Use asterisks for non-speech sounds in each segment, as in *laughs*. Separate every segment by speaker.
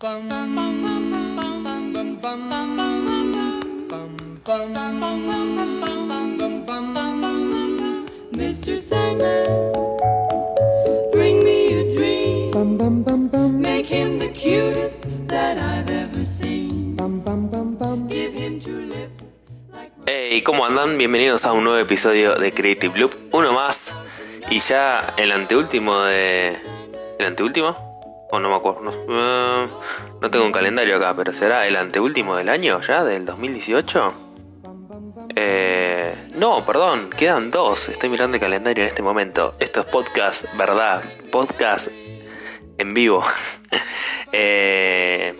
Speaker 1: Mr. Sandman, bring me a dream. Make him the cutest that I've ever seen. Give him two lips like
Speaker 2: Hey, ¿cómo andan? Bienvenidos a un nuevo episodio de Creative Loop. Uno más. Y ya el anteúltimo de. ¿El anteúltimo? O no me acuerdo. No, eh, no tengo un calendario acá, pero ¿será el anteúltimo del año ya? ¿Del 2018? Eh, no, perdón, quedan dos. Estoy mirando el calendario en este momento. Esto es podcast, ¿verdad? Podcast en vivo. *laughs* eh,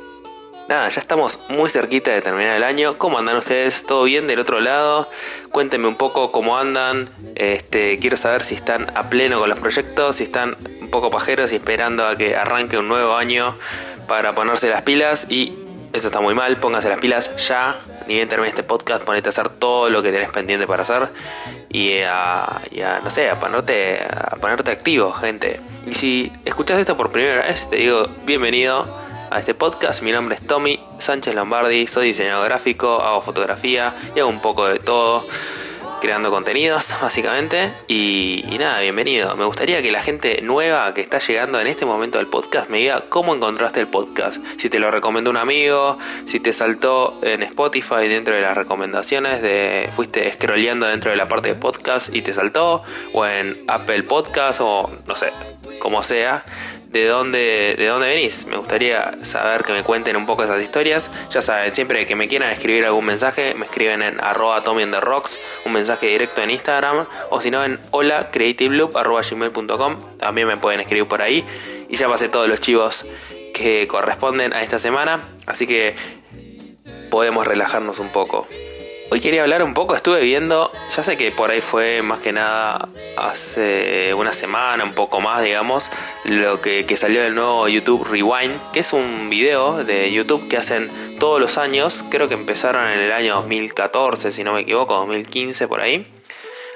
Speaker 2: nada, ya estamos muy cerquita de terminar el año. ¿Cómo andan ustedes? ¿Todo bien del otro lado? Cuéntenme un poco cómo andan. Este, quiero saber si están a pleno con los proyectos, si están un poco pajeros y esperando a que arranque un nuevo año para ponerse las pilas. Y eso está muy mal, pónganse las pilas ya. Ni bien termine este podcast, ponete a hacer todo lo que tenés pendiente para hacer. Y a, y a, no sé, a ponerte, a ponerte activo, gente. Y si escuchas esto por primera vez, te digo bienvenido a este podcast. Mi nombre es Tommy Sánchez Lombardi, soy diseñador gráfico, hago fotografía y hago un poco de todo, creando contenidos *laughs* básicamente. Y, nada, bienvenido. Me gustaría que la gente nueva que está llegando en este momento al podcast me diga cómo encontraste el podcast. Si te lo recomendó un amigo, si te saltó en Spotify dentro de las recomendaciones, de fuiste scrolleando dentro de la parte de podcast y te saltó, o en Apple Podcast, o no sé, como sea de dónde, de dónde venís. Me gustaría saber que me cuenten un poco esas historias. Ya saben, siempre que me quieran escribir algún mensaje, me escriben en arroba Tommy the Rocks, un mensaje directo en Instagram, o si no en hola También me pueden escribir por ahí. Y ya pasé todos los chivos que corresponden a esta semana. Así que podemos relajarnos un poco. Hoy quería hablar un poco, estuve viendo, ya sé que por ahí fue más que nada hace una semana, un poco más, digamos, lo que, salió del nuevo YouTube Rewind, que es un video de YouTube que hacen todos los años, creo que empezaron en el año 2014, si no me equivoco, 2015 por ahí.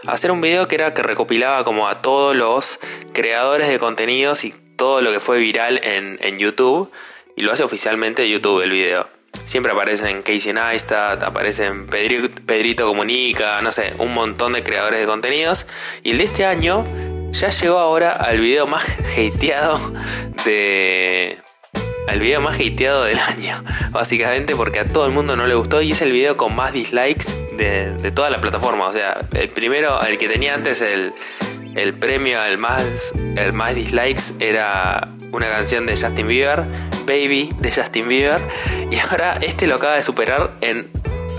Speaker 2: Hacer un video que era que recopilaba como a todos los creadores de contenidos y todo lo que fue viral en YouTube, y lo hace oficialmente YouTube el video. Siempre aparecen Casey Neistat, aparecen Pedrito, Pedrito Comunica, no sé, un montón de creadores de contenidos. Y el de este año ya llegó ahora al video más hateado de. Al video más hateado del año. Básicamente porque a todo el mundo no le gustó. Y es el video con más dislikes de, de toda la plataforma. O sea, el primero, el que tenía antes el, el premio al más, el más dislikes era una canción de Justin Bieber, Baby de Justin Bieber, y ahora este lo acaba de superar en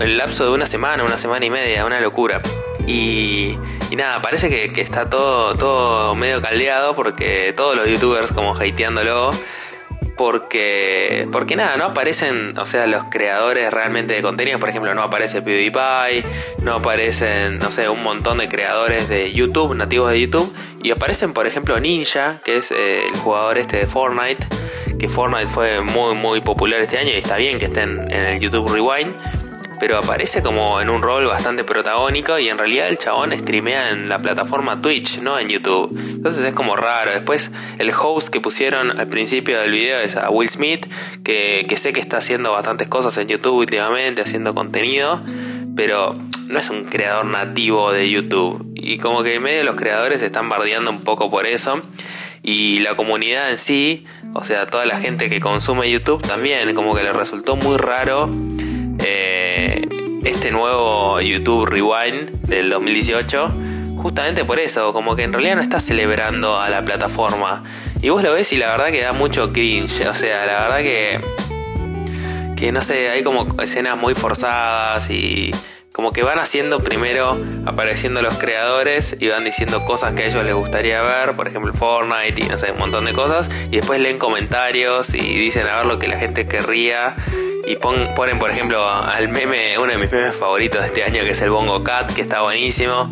Speaker 2: el lapso de una semana, una semana y media, una locura. Y, y nada, parece que, está todo, todo medio caldeado porque todos los youtubers como hateándolo. Porque, porque nada, no aparecen, o sea, los creadores realmente de contenido. Por ejemplo, no aparece PewDiePie, no aparecen, no sé, un montón de creadores de YouTube, nativos de YouTube. Y aparecen, por ejemplo, Ninja, que es eh, el jugador este de Fortnite. Que Fortnite fue muy, muy popular este año y está bien que estén en el YouTube Rewind pero aparece como en un rol bastante protagónico y en realidad el chabón streamea en la plataforma Twitch, no en YouTube. Entonces es como raro. Después el host que pusieron al principio del video es a Will Smith, que, que sé que está haciendo bastantes cosas en YouTube últimamente, haciendo contenido, pero no es un creador nativo de YouTube. Y como que en medio los creadores están bardeando un poco por eso. Y la comunidad en sí, o sea, toda la gente que consume YouTube también, como que le resultó muy raro eh, este nuevo YouTube Rewind del 2018. Justamente por eso, como que en realidad no está celebrando a la plataforma. Y vos lo ves y la verdad que da mucho cringe. O sea, la verdad que. Que no sé, hay como escenas muy forzadas y como que van haciendo primero apareciendo los creadores y van diciendo cosas que a ellos les gustaría ver, por ejemplo Fortnite y no sé, un montón de cosas, y después leen comentarios y dicen a ver lo que la gente querría y pon, ponen por ejemplo al meme, uno de mis memes favoritos de este año que es el Bongo Cat, que está buenísimo,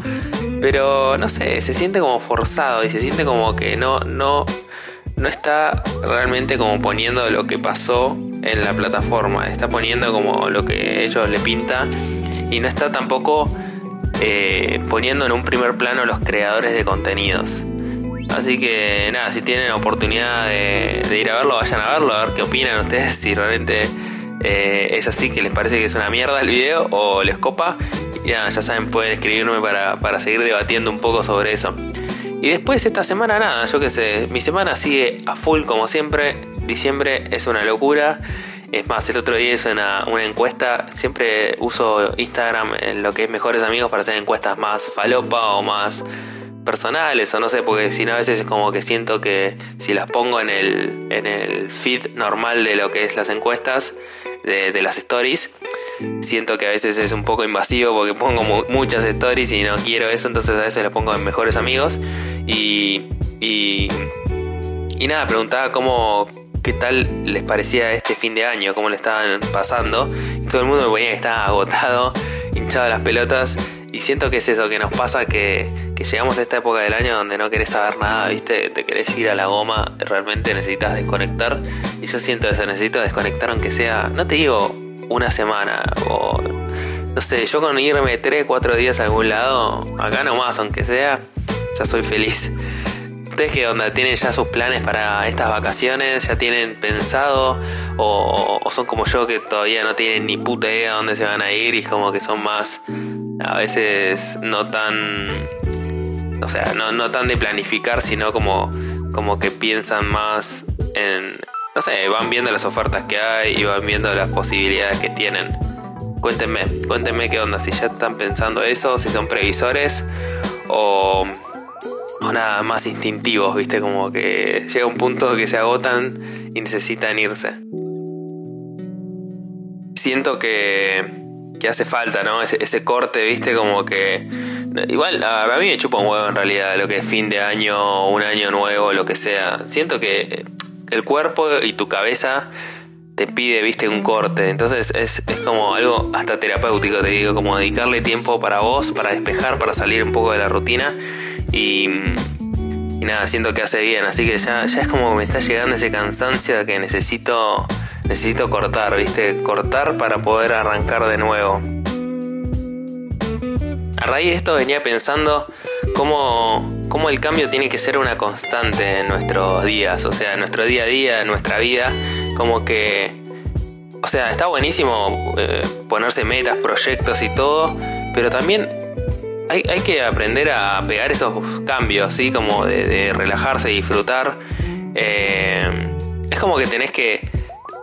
Speaker 2: pero no sé, se siente como forzado y se siente como que no, no, no está realmente como poniendo lo que pasó en la plataforma, está poniendo como lo que ellos le pinta y no está tampoco eh, poniendo en un primer plano los creadores de contenidos. Así que nada, si tienen oportunidad de, ir a verlo, vayan a verlo, a ver qué opinan ustedes, si realmente eh, es así, que les parece que es una mierda el video o les copa. Ya, ya saben, pueden escribirme para, para seguir debatiendo un poco sobre eso. Y después esta semana nada, yo qué sé, mi semana sigue a full como siempre. Diciembre es una locura. Es más, el otro día hice una, encuesta. Siempre uso Instagram en lo que es mejores amigos para hacer encuestas más falopa o más personales o no sé, porque si no a veces es como que siento que si las pongo en el, en el feed normal de lo que es las encuestas, de, las stories, siento que a veces es un poco invasivo porque pongo muchas stories y no quiero eso, entonces a veces las pongo en mejores amigos y, y, y nada, preguntaba cómo, qué tal les parecía este fin de año, cómo le estaban pasando. Y todo el mundo me ponía que estaba agotado, *laughs* hinchado las pelotas. Y siento que es eso que nos pasa, que, llegamos a esta época del año donde no querés saber nada, ¿viste? Te querés ir a la goma, realmente necesitas desconectar. Y yo siento eso, necesito desconectar aunque sea, no te digo una semana o... No sé, yo con irme 3, 4 días a algún lado, acá nomás, aunque sea, ya soy feliz. ¿Ustedes qué onda? ¿Tienen ya sus planes para estas vacaciones? ¿Ya tienen pensado? ¿O, son como yo que todavía no tienen ni puta idea de dónde se van a ir y como que son más a veces no tan... O sea, no, no tan de planificar, sino como, como que piensan más en... No sé, van viendo las ofertas que hay y van viendo las posibilidades que tienen. Cuéntenme, cuéntenme qué onda, si ya están pensando eso, si son previsores o o nada más instintivos, ¿viste? Como que llega un punto que se agotan y necesitan irse. Siento que, que hace falta, ¿no? Ese, corte, ¿viste? Como que... Igual, a, mí me chupa un huevo en realidad lo que es fin de año, un año nuevo, lo que sea. Siento que el cuerpo y tu cabeza te pide, viste, un corte. Entonces es, es, como algo hasta terapéutico, te digo, como dedicarle tiempo para vos, para despejar, para salir un poco de la rutina y, nada, siento que hace bien. Así que ya, ya es como que me está llegando ese cansancio de que necesito, necesito cortar, ¿viste? Cortar para poder arrancar de nuevo. A raíz de esto venía pensando cómo, cómo el cambio tiene que ser una constante en nuestros días, o sea, en nuestro día a día, en nuestra vida, como que... O sea, está buenísimo eh, ponerse metas, proyectos y todo, pero también hay, que aprender a pegar esos cambios, ¿sí? Como de, relajarse y disfrutar. Eh, es como que tenés que,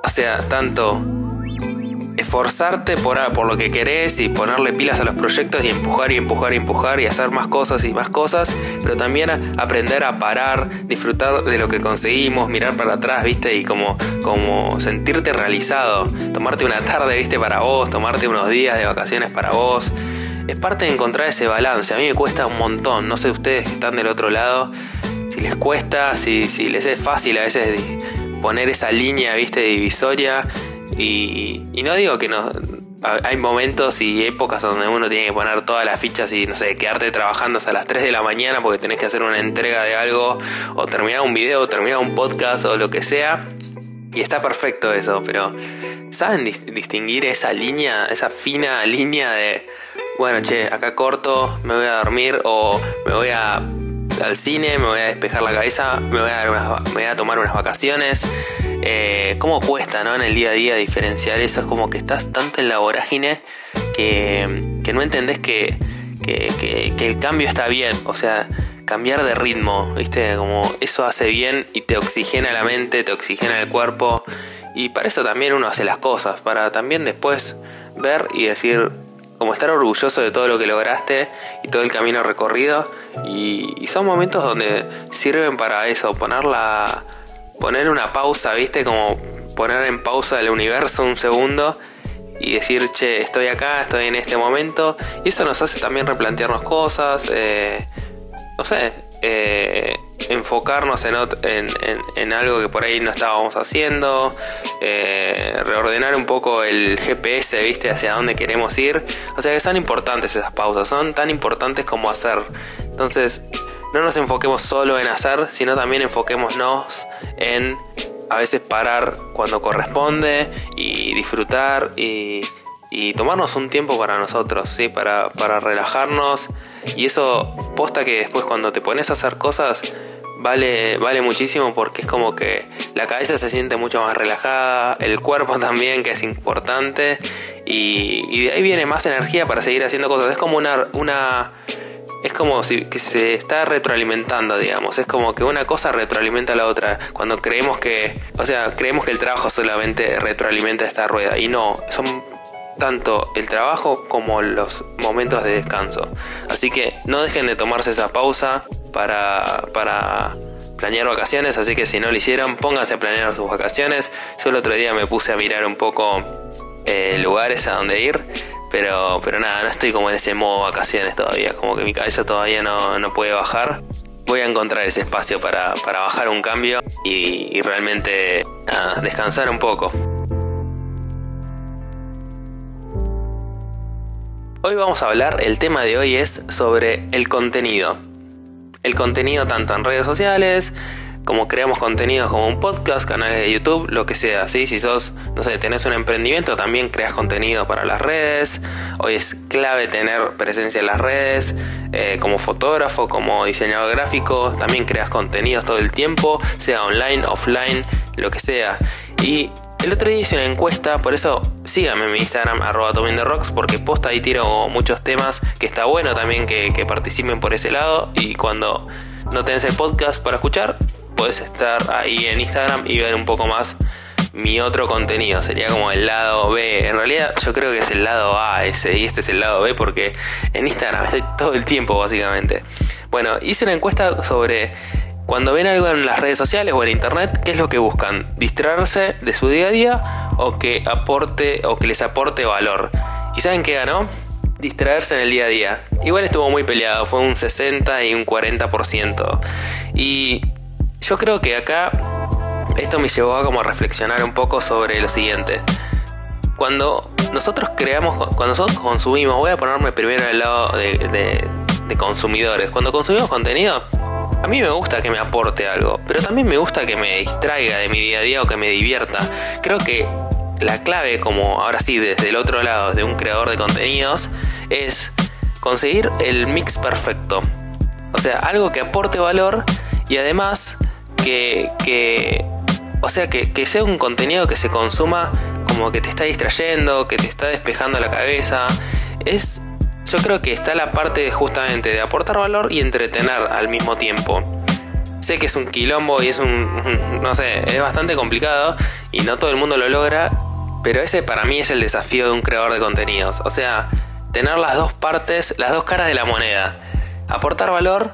Speaker 2: o sea, tanto esforzarte por, por lo que querés y ponerle pilas a los proyectos y empujar y empujar y empujar y hacer más cosas y más cosas, pero también aprender a parar, disfrutar de lo que conseguimos, mirar para atrás, ¿viste? Y como, como sentirte realizado, tomarte una tarde, ¿viste? Para vos, tomarte unos días de vacaciones para vos es parte de encontrar ese balance. A mí me cuesta un montón. No sé ustedes que están del otro lado, si les cuesta, si, si les es fácil a veces poner esa línea, viste, divisoria. Y, y no digo que no. Hay momentos y épocas donde uno tiene que poner todas las fichas y no sé, quedarte trabajando hasta las 3 de la mañana porque tenés que hacer una entrega de algo o terminar un video o terminar un podcast o lo que sea. Y está perfecto eso, pero ¿saben distinguir esa línea, esa fina línea de bueno, che, acá corto, me voy a dormir o me voy a, al cine, me voy a despejar la cabeza, me voy a, me voy a tomar unas vacaciones. Eh, ¿Cómo cuesta ¿no? en el día a día diferenciar eso? Es como que estás tanto en la vorágine que, no entendés que, que, el cambio está bien. O sea, cambiar de ritmo, ¿viste? Como eso hace bien y te oxigena la mente, te oxigena el cuerpo. Y para eso también uno hace las cosas, para también después ver y decir, como estar orgulloso de todo lo que lograste y todo el camino recorrido. Y, son momentos donde sirven para eso, poner, poner una pausa, ¿viste? Como poner en pausa el universo un segundo y decir, che, estoy acá, estoy en este momento. Y eso nos hace también replantearnos cosas, eh, no sé, eh, enfocarnos en, algo que por ahí no estábamos haciendo, eh, reordenar un poco el GPS, viste, hacia dónde queremos ir. O sea que son importantes esas pausas, son tan importantes como hacer. Entonces, no nos enfoquemos solo en hacer, sino también enfoquémonos en a veces parar cuando corresponde y disfrutar y, tomarnos un tiempo para nosotros, ¿sí? para, para relajarnos. Y eso posta que después cuando te pones a hacer cosas vale, vale muchísimo porque es como que la cabeza se siente mucho más relajada, el cuerpo *laughs* también, que es importante, y, de ahí viene más energía para seguir haciendo cosas. Es como una, una es como si que se está retroalimentando, digamos. Es como que una cosa retroalimenta a la otra. Cuando creemos que, o sea, creemos que el trabajo solamente retroalimenta esta rueda. Y no, son tanto el trabajo como los momentos de descanso. Así que no dejen de tomarse esa pausa para, para planear vacaciones. Así que si no lo hicieron, pónganse a planear sus vacaciones. Yo el otro día me puse a mirar un poco eh, lugares a donde ir pero, pero nada, no estoy como en ese modo vacaciones todavía, como que mi cabeza todavía no, puede bajar. Voy a encontrar ese espacio para, bajar un cambio y, realmente descansar un poco. Hoy vamos a hablar, el tema de hoy es sobre el contenido. El contenido tanto en redes sociales, como creamos contenidos como un podcast, canales de YouTube, lo que sea, ¿sí? Si sos, no sé, tenés un emprendimiento, también creas contenido para las redes. Hoy es clave tener presencia en las redes, eh, como fotógrafo, como diseñador gráfico, también creas contenidos todo el tiempo, sea online, offline, lo que sea. Y el otro día hice una encuesta, por eso síganme en mi Instagram, arroba rocks, porque posta ahí tiro muchos temas que está bueno también que, que participen por ese lado. Y cuando no tenés el podcast para escuchar, puedes estar ahí en Instagram y ver un poco más mi otro contenido. Sería como el lado B. En realidad yo creo que es el lado A ese y este es el lado B porque en Instagram estoy todo el tiempo básicamente. Bueno, hice una encuesta sobre cuando ven algo en las redes sociales o en internet, ¿qué es lo que buscan? ¿Distraerse de su día a día o que aporte o que les aporte valor? ¿Y saben qué ganó? Distraerse en el día a día. Igual estuvo muy peleado, fue un 60 y un 40%. Y yo creo que acá esto me llevó a como reflexionar un poco sobre lo siguiente. Cuando nosotros creamos, cuando nosotros consumimos, voy a ponerme primero al lado de, consumidores. Cuando consumimos contenido, a mí me gusta que me aporte algo, pero también me gusta que me distraiga de mi día a día o que me divierta. Creo que la clave, como ahora sí, desde el otro lado, de un creador de contenidos, es conseguir el mix perfecto. O sea, algo que aporte valor y además que, o sea, que, sea un contenido que se consuma como que te está distrayendo, que te está despejando la cabeza. Es, yo creo que está la parte justamente de aportar valor y entretener al mismo tiempo. Sé que es un quilombo y es un, no sé, es bastante complicado y no todo el mundo lo logra, pero ese para mí es el desafío de un creador de contenidos. O sea, tener las dos partes, las dos caras de la moneda. Aportar valor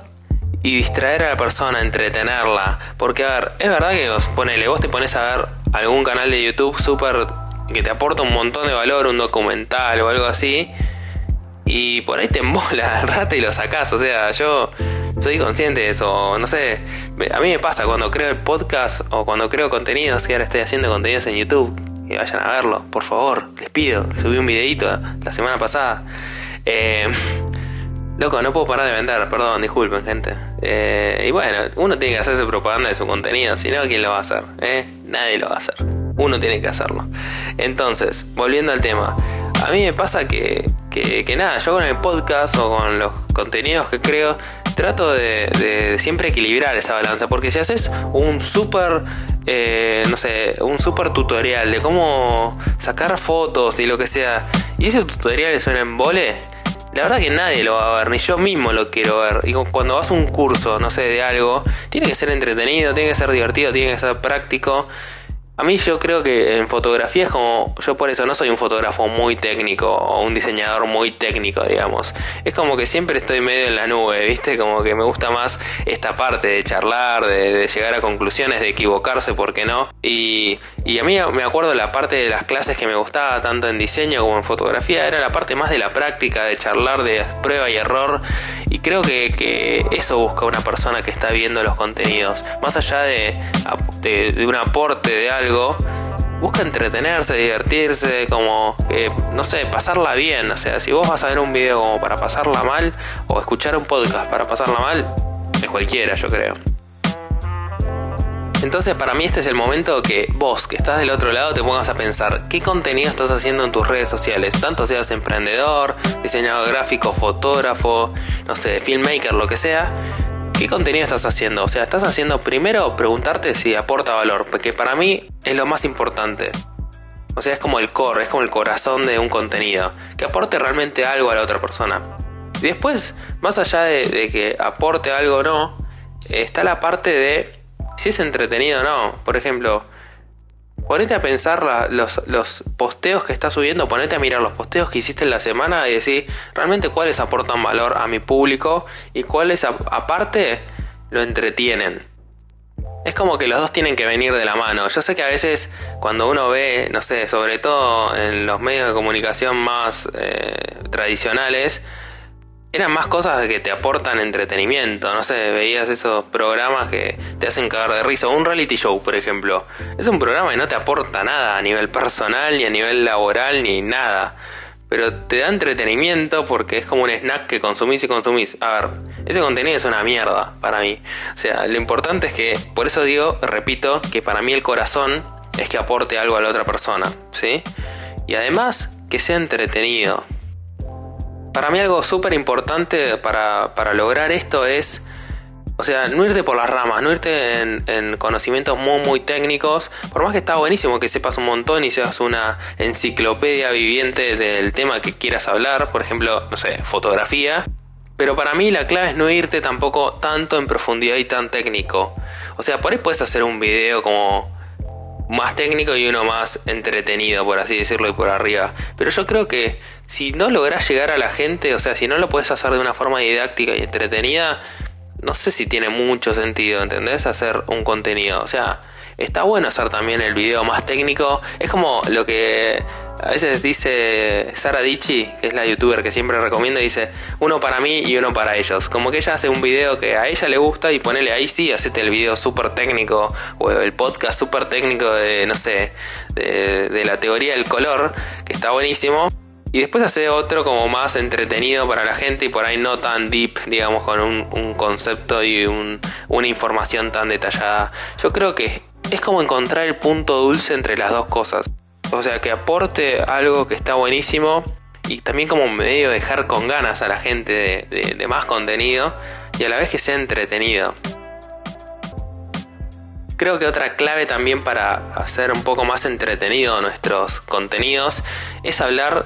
Speaker 2: y distraer a la persona, entretenerla. Porque, a ver, es verdad que vos, ponele, vos te pones a ver algún canal de YouTube súper que te aporta un montón de valor, un documental o algo así, y por ahí te embola *laughs* el rato y lo sacás. O sea, yo soy consciente de eso. No sé, a mí me pasa cuando creo el podcast o cuando creo contenidos, que ahora estoy haciendo contenidos en YouTube, que vayan a verlo, por favor, les pido. Subí un videito la semana pasada. Eh, *laughs* Loco, no puedo parar de vender, perdón, disculpen, gente. Eh, y bueno, uno tiene que hacer su propaganda de su contenido, si no, ¿quién lo va a hacer? ¿Eh? Nadie lo va a hacer. Uno tiene que hacerlo. Entonces, volviendo al tema, a mí me pasa que, que, nada, yo con el podcast o con los contenidos que creo, trato de, siempre equilibrar esa balanza, porque si haces un súper eh, no sé, un super tutorial de cómo sacar fotos y lo que sea, y ese tutorial suena en vole, la verdad que nadie lo va a ver, ni yo mismo lo quiero ver. Y cuando vas a un curso, no sé, de algo, tiene que ser entretenido, tiene que ser divertido, tiene que ser práctico. A mí yo creo que en fotografía es como, yo por eso no soy un fotógrafo muy técnico o un diseñador muy técnico, digamos. Es como que siempre estoy medio en la nube, ¿viste? Como que me gusta más esta parte de charlar, de, llegar a conclusiones, de equivocarse, ¿por qué no? Y, y, a mí me acuerdo la parte de las clases que me gustaba, tanto en diseño como en fotografía, era la parte más de la práctica, de charlar, de prueba y error. Y creo que, que eso busca una persona que está viendo los contenidos. Más allá de, de, de un aporte de algo busca entretenerse, divertirse, como, no sé, pasarla bien. O sea, si vos vas a ver un video como para pasarla mal, o escuchar un podcast para pasarla mal, es cualquiera, yo creo. Entonces para mí este es el momento que vos, que estás del otro lado, te pongas a pensar qué contenido estás haciendo en tus redes sociales. Tanto seas emprendedor, diseñador gráfico, fotógrafo, no sé, filmmaker, lo que sea ¿qué contenido estás haciendo? O sea, estás haciendo primero preguntarte si aporta valor, porque para mí es lo más importante. O sea, es como el core, es como el corazón de un contenido, que aporte realmente algo a la otra persona. Y después, más allá de, que aporte algo o no, está la parte de si es entretenido o no. Por ejemplo, ponete a pensar los, los, posteos que estás subiendo, ponete a mirar los posteos que hiciste en la semana y decir realmente cuáles aportan valor a mi público y cuáles aparte lo entretienen. Es como que los dos tienen que venir de la mano. Yo sé que a veces cuando uno ve, no sé, sobre todo en los medios de comunicación más eh, tradicionales, eran más cosas que te aportan entretenimiento. No sé, veías esos programas que te hacen cagar de risa. Un reality show, por ejemplo. Es un programa que no te aporta nada a nivel personal, ni a nivel laboral, ni nada. Pero te da entretenimiento porque es como un snack que consumís y consumís. A ver, ese contenido es una mierda para mí. O sea, lo importante es que, por eso digo, repito, que para mí el corazón es que aporte algo a la otra persona. ¿Sí? Y además, que sea entretenido. Para mí algo súper importante para, lograr esto es, o sea, no irte por las ramas, no irte en, conocimientos muy, muy técnicos, por más que está buenísimo que sepas un montón y seas una enciclopedia viviente del tema que quieras hablar, por ejemplo, no sé, fotografía. Pero para mí la clave es no irte tampoco tanto en profundidad y tan técnico. O sea, por ahí puedes hacer un video como más técnico y uno más entretenido, por así decirlo, y por arriba. Pero yo creo que si no logras llegar a la gente, o sea, si no lo puedes hacer de una forma didáctica y entretenida, no sé si tiene mucho sentido, ¿entendés? Hacer un contenido. O sea, está bueno hacer también el video más técnico. Es como lo que a veces dice Sara Dichi, que es la youtuber que siempre recomiendo, dice uno para mí y uno para ellos. Como que ella hace un video que a ella le gusta y ponele ahí sí, hacete el video súper técnico o el podcast súper técnico de, no sé, de, de la teoría del color, que está buenísimo. Y después hace otro como más entretenido para la gente y por ahí no tan deep, digamos, con un, concepto y una información tan detallada. Yo creo que es como encontrar el punto dulce entre las dos cosas. O sea, que aporte algo que está buenísimo y también como medio dejar con ganas a la gente de, más contenido y a la vez que sea entretenido. Creo que otra clave también para hacer un poco más entretenido nuestros contenidos es hablar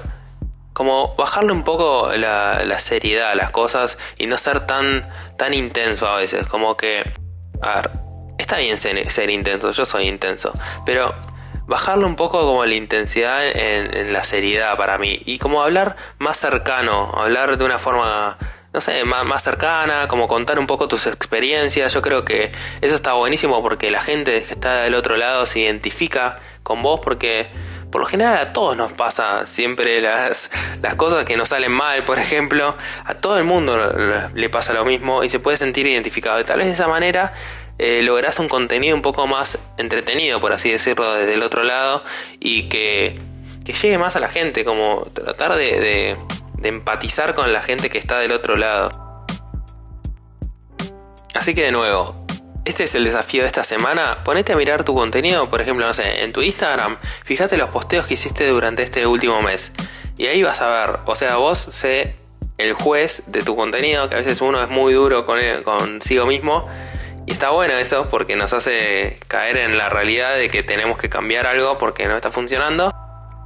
Speaker 2: como bajarle un poco la, seriedad a las cosas y no ser tan, tan intenso a veces. Como que, a ver, está bien ser, intenso, yo soy intenso, pero bajarle un poco como la intensidad en, la seriedad para mí y como hablar más cercano, hablar de una forma no sé, más, más, cercana, como contar un poco tus experiencias. Yo creo que eso está buenísimo porque la gente que está del otro lado se identifica con vos porque por lo general a todos nos pasa siempre las, las cosas que nos salen mal, por ejemplo, a todo el mundo le pasa lo mismo y se puede sentir identificado. Y tal vez de esa manera eh, lográs un contenido un poco más entretenido, por así decirlo, desde el otro lado y que, que llegue más a la gente, como tratar de, empatizar con la gente que está del otro lado. Así que de nuevo, este es el desafío de esta semana. Ponete a mirar tu contenido, por ejemplo, no sé, en tu Instagram. Fíjate los posteos que hiciste durante este último mes. Y ahí vas a ver, o sea, vos sé el juez de tu contenido, que a veces uno es muy duro con consigo mismo. Y está bueno eso porque nos hace caer en la realidad de que tenemos que cambiar algo porque no está funcionando.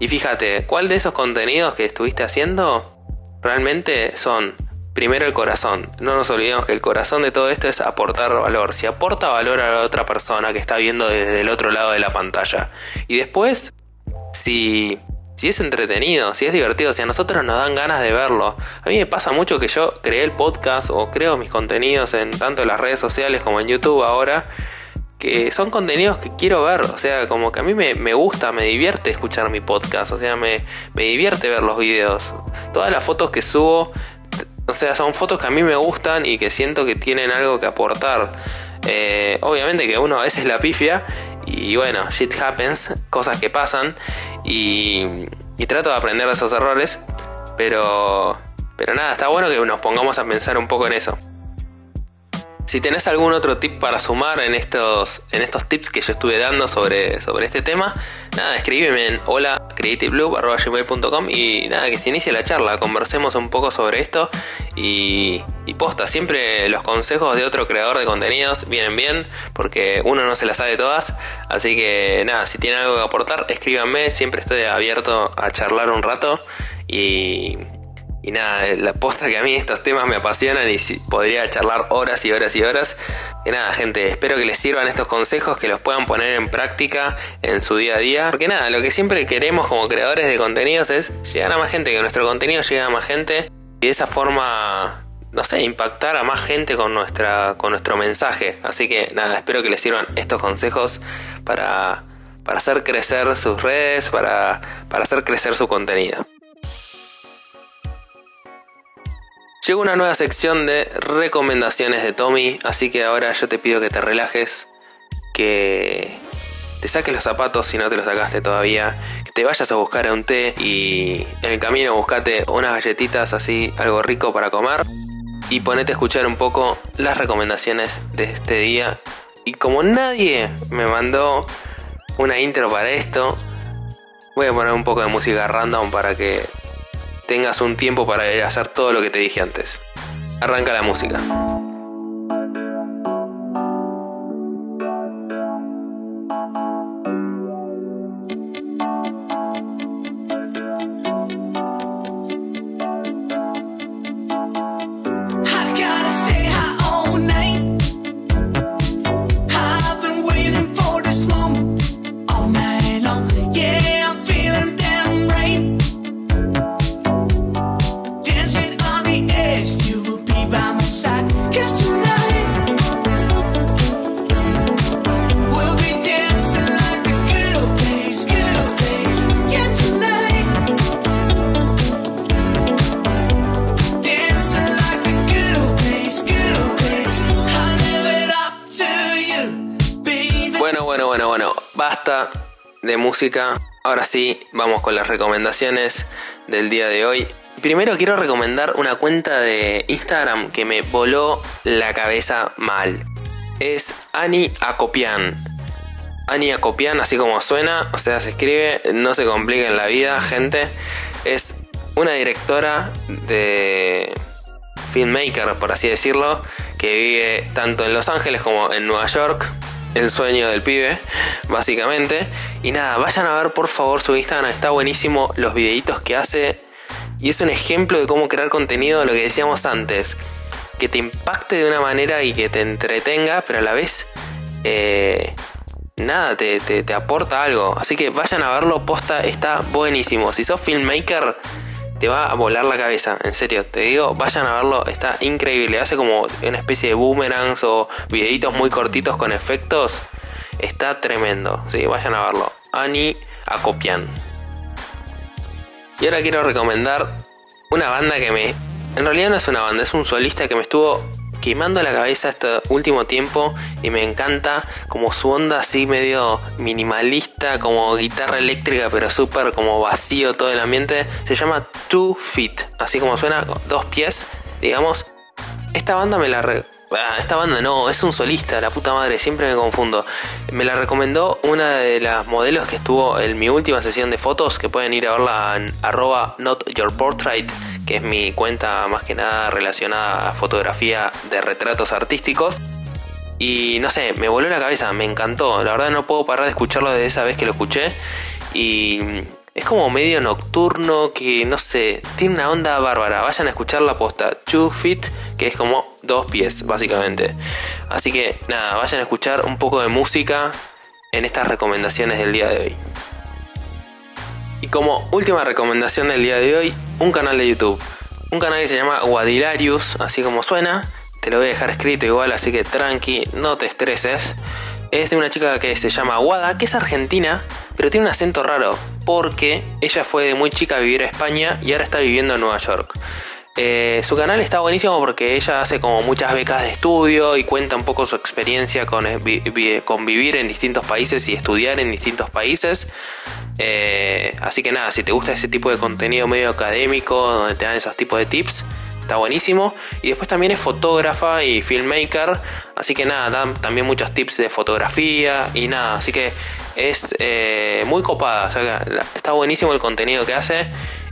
Speaker 2: Y fíjate, ¿cuál de esos contenidos que estuviste haciendo realmente son primero el corazón. No nos olvidemos que el corazón de todo esto es aportar valor. Si aporta valor a la otra persona que está viendo desde el otro lado de la pantalla. Y después, si, si es entretenido, si es divertido, si a nosotros nos dan ganas de verlo. A mí me pasa mucho que yo creé el podcast o creo mis contenidos en tanto en las redes sociales como en YouTube ahora. Que son contenidos que quiero ver, o sea, como que a mí me, gusta, me divierte escuchar mi podcast, o sea, me, me divierte ver los videos. Todas las fotos que subo o sea, son fotos que a mí me gustan y que siento que tienen algo que aportar. Eh, obviamente que uno a veces la pifia y bueno, shit happens, cosas que pasan y, y trato de aprender de esos errores, pero, pero nada, está bueno que nos pongamos a pensar un poco en eso. Si tenés algún otro tip para sumar en estos, en estos tips que yo estuve dando sobre, sobre este tema, nada, escríbeme en hola creativeloop.com y nada, que se inicie la charla, conversemos un poco sobre esto y, y posta, siempre los consejos de otro creador de contenidos vienen bien porque uno no se las sabe todas, así que nada, si tienen algo que aportar, escríbanme, siempre estoy abierto a charlar un rato y y nada, la posta que a mí estos temas me apasionan y podría charlar horas y horas y horas. Y nada, gente, espero que les sirvan estos consejos, que los puedan poner en práctica en su día a día. Porque nada, lo que siempre queremos como creadores de contenidos es llegar a más gente, que nuestro contenido llegue a más gente. Y de esa forma no sé, impactar a más gente con, nuestra, con nuestro mensaje. Así que nada, espero que les sirvan estos consejos para, para hacer crecer sus redes, para, para hacer crecer su contenido. Llegó una nueva sección de recomendaciones de Tommy, así que ahora yo te pido que te relajes, que te saques los zapatos si no te los sacaste todavía, que te vayas a buscar un té y en el camino buscate unas galletitas así, algo rico para comer y ponete a escuchar un poco las recomendaciones de este día. Y como nadie me mandó una intro para esto, voy a poner un poco de música random para que tengas un tiempo para hacer todo lo que te dije antes. Arranca la música. Ahora sí, vamos con las recomendaciones del día de hoy. Primero quiero recomendar una cuenta de Instagram que me voló la cabeza mal. Es Ani Acopian. Ani Acopian, así como suena, o sea, se escribe, no se complica en la vida, gente. Es una directora de filmmaker, por así decirlo, que vive tanto en Los Ángeles como en Nueva York el sueño del pibe, básicamente. Y nada, vayan a ver por favor su Instagram, está buenísimo los videitos que hace. Y es un ejemplo de cómo crear contenido, lo que decíamos antes. Que te impacte de una manera y que te entretenga, pero a la vez, eh, nada, te, te aporta algo. Así que vayan a verlo, posta, está buenísimo. Si sos filmmaker, te va a volar la cabeza, en serio, te digo, vayan a verlo, está increíble, hace como una especie de boomerangs o videitos muy cortitos con efectos, está tremendo, sí, vayan a verlo, Ani Acopian. Y ahora quiero recomendar una banda que me... En realidad no es una banda, es un solista que me estuvo quemando la cabeza este último tiempo y me encanta como su onda así medio minimalista, como guitarra eléctrica pero súper como vacío todo el ambiente. Se llama Two Feet, así como suena, dos pies, digamos. Esta banda me la... Ah, esta banda no, es un solista, la puta madre, siempre me confundo. Me la recomendó una de las modelos que estuvo en mi última sesión de fotos, que pueden ir a verla en arroba not your portrait que es mi cuenta más que nada relacionada a fotografía de retratos artísticos. Y no sé, me voló la cabeza, me encantó. La verdad no puedo parar de escucharlo desde esa vez que lo escuché. Y es como medio nocturno, que no sé, tiene una onda bárbara. Vayan a escuchar la posta Two Feet, que es como dos pies, básicamente. Así que nada, vayan a escuchar un poco de música en estas recomendaciones del día de hoy. Y como última recomendación del día de hoy, un canal de YouTube. Un canal que se llama Guadilarius, así como suena. Te lo voy a dejar escrito igual, así que tranqui, no te estreses. Es de una chica que se llama Guada, que es argentina, pero tiene un acento raro, porque ella fue de muy chica a vivir a España y ahora está viviendo en Nueva York. Eh, su canal está buenísimo porque ella hace como muchas becas de estudio y cuenta un poco su experiencia con, eh, con vivir en distintos países y estudiar en distintos países. Eh, así que nada, si te gusta ese tipo de contenido medio académico, donde te dan esos tipos de tips, está buenísimo. Y después también es fotógrafa y filmmaker, así que nada, dan también muchos tips de fotografía y nada, así que es eh, muy copada, está buenísimo el contenido que hace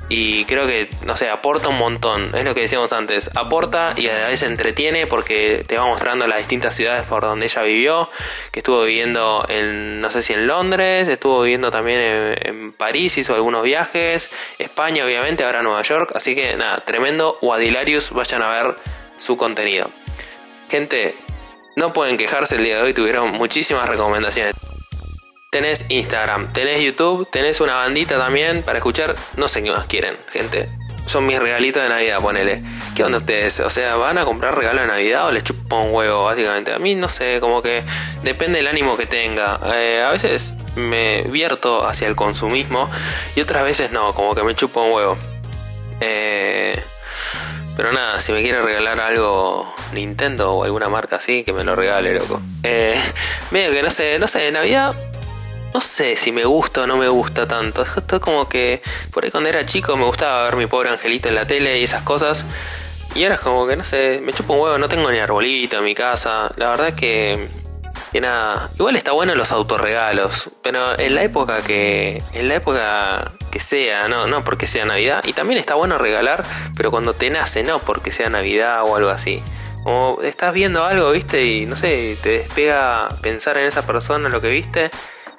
Speaker 2: y creo que, no sé, aporta un montón. Es lo que decíamos antes. Aporta y a veces entretiene porque te va mostrando las distintas ciudades por donde ella vivió. Que estuvo viviendo en, no sé si en Londres, estuvo viviendo también en, París, hizo algunos viajes. España, obviamente, ahora Nueva York. Así que nada, tremendo. Wadilarius, vayan a ver su contenido. Gente, no pueden quejarse el día de hoy, tuvieron muchísimas recomendaciones. Tenés Instagram, tenés YouTube, tenés una bandita también para escuchar. No sé qué más quieren, gente. Son mis regalitos de Navidad, ponele. ¿Qué onda ustedes? O sea, ¿van a comprar regalo de Navidad o les chupa un huevo, básicamente? A mí no sé, como que depende del ánimo que tenga. Eh, a veces me vierto hacia el consumismo y otras veces no, como que me chupa un huevo. Eh, pero nada, si me quiere regalar algo Nintendo o alguna marca así, que me lo regale, loco. Eh, *laughs* medio que no sé, no sé, Navidad no sé si me gusta o no me gusta tanto. Es como que por ahí cuando era chico me gustaba ver mi pobre angelito en la tele y esas cosas. Y ahora es como que no sé, me chupo un huevo, no tengo ni arbolito en mi casa. La verdad que, que nada. Igual está bueno los autorregalos. Pero en la época que. En la época que sea, no, no porque sea Navidad. Y también está bueno regalar, pero cuando te nace, no porque sea Navidad o algo así. Como estás viendo algo, viste, y no sé, te despega pensar en esa persona, lo que viste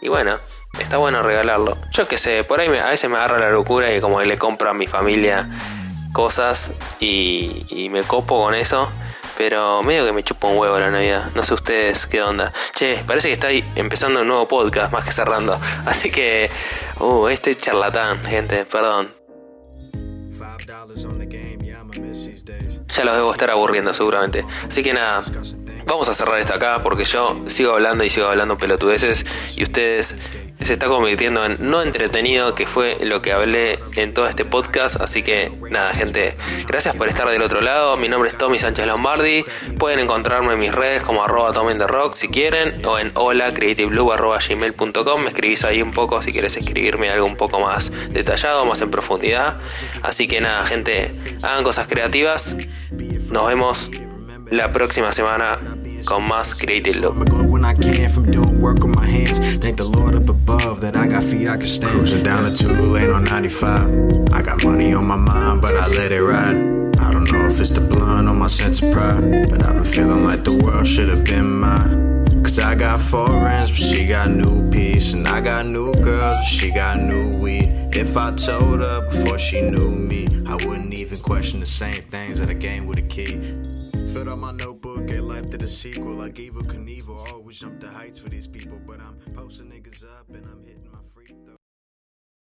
Speaker 2: y bueno, está bueno regalarlo. Yo qué sé, por ahí a veces me agarra la locura y como le compro a mi familia cosas y, me copo con eso. Pero medio que me chupa un huevo la Navidad. No sé ustedes qué onda. Che, parece que está ahí empezando un nuevo podcast más que cerrando. *laughs* Así que, uh, este charlatán, gente, perdón. Ya los debo estar aburriendo seguramente. Así que nada, Vamos a cerrar esto acá porque yo sigo hablando y sigo hablando pelotudeces y ustedes se está convirtiendo en no entretenido, que fue lo que hablé en todo este podcast. Así que nada, gente, gracias por estar del otro lado. Mi nombre es Tommy Sánchez Lombardi. Pueden encontrarme en mis redes como arroba Tommy the Rock si quieren, o en hola gmail.com. Me escribís ahí un poco si quieres escribirme algo un poco más detallado, más en profundidad. Así que nada, gente, hagan cosas creativas. Nos vemos la próxima semana con más Creative Loop. I can from doing work on my hands. Thank the Lord up above that I got feet I can stand. Cruising down the two lane on 95. I got money on my mind, but I let it ride. I don't know if it's the blunt or my sense of pride, but I've been feeling like the world should have been mine. Cause I got foreigns, but she got new peace. And I got new girls, but she got new weed. If I told her before she knew me, I wouldn't even question the same things that I gained with a key. Filled out my notebook, gave life to the sequel. Like Evil Knievel, always jump the heights for these people. But I'm posting niggas up and I'm.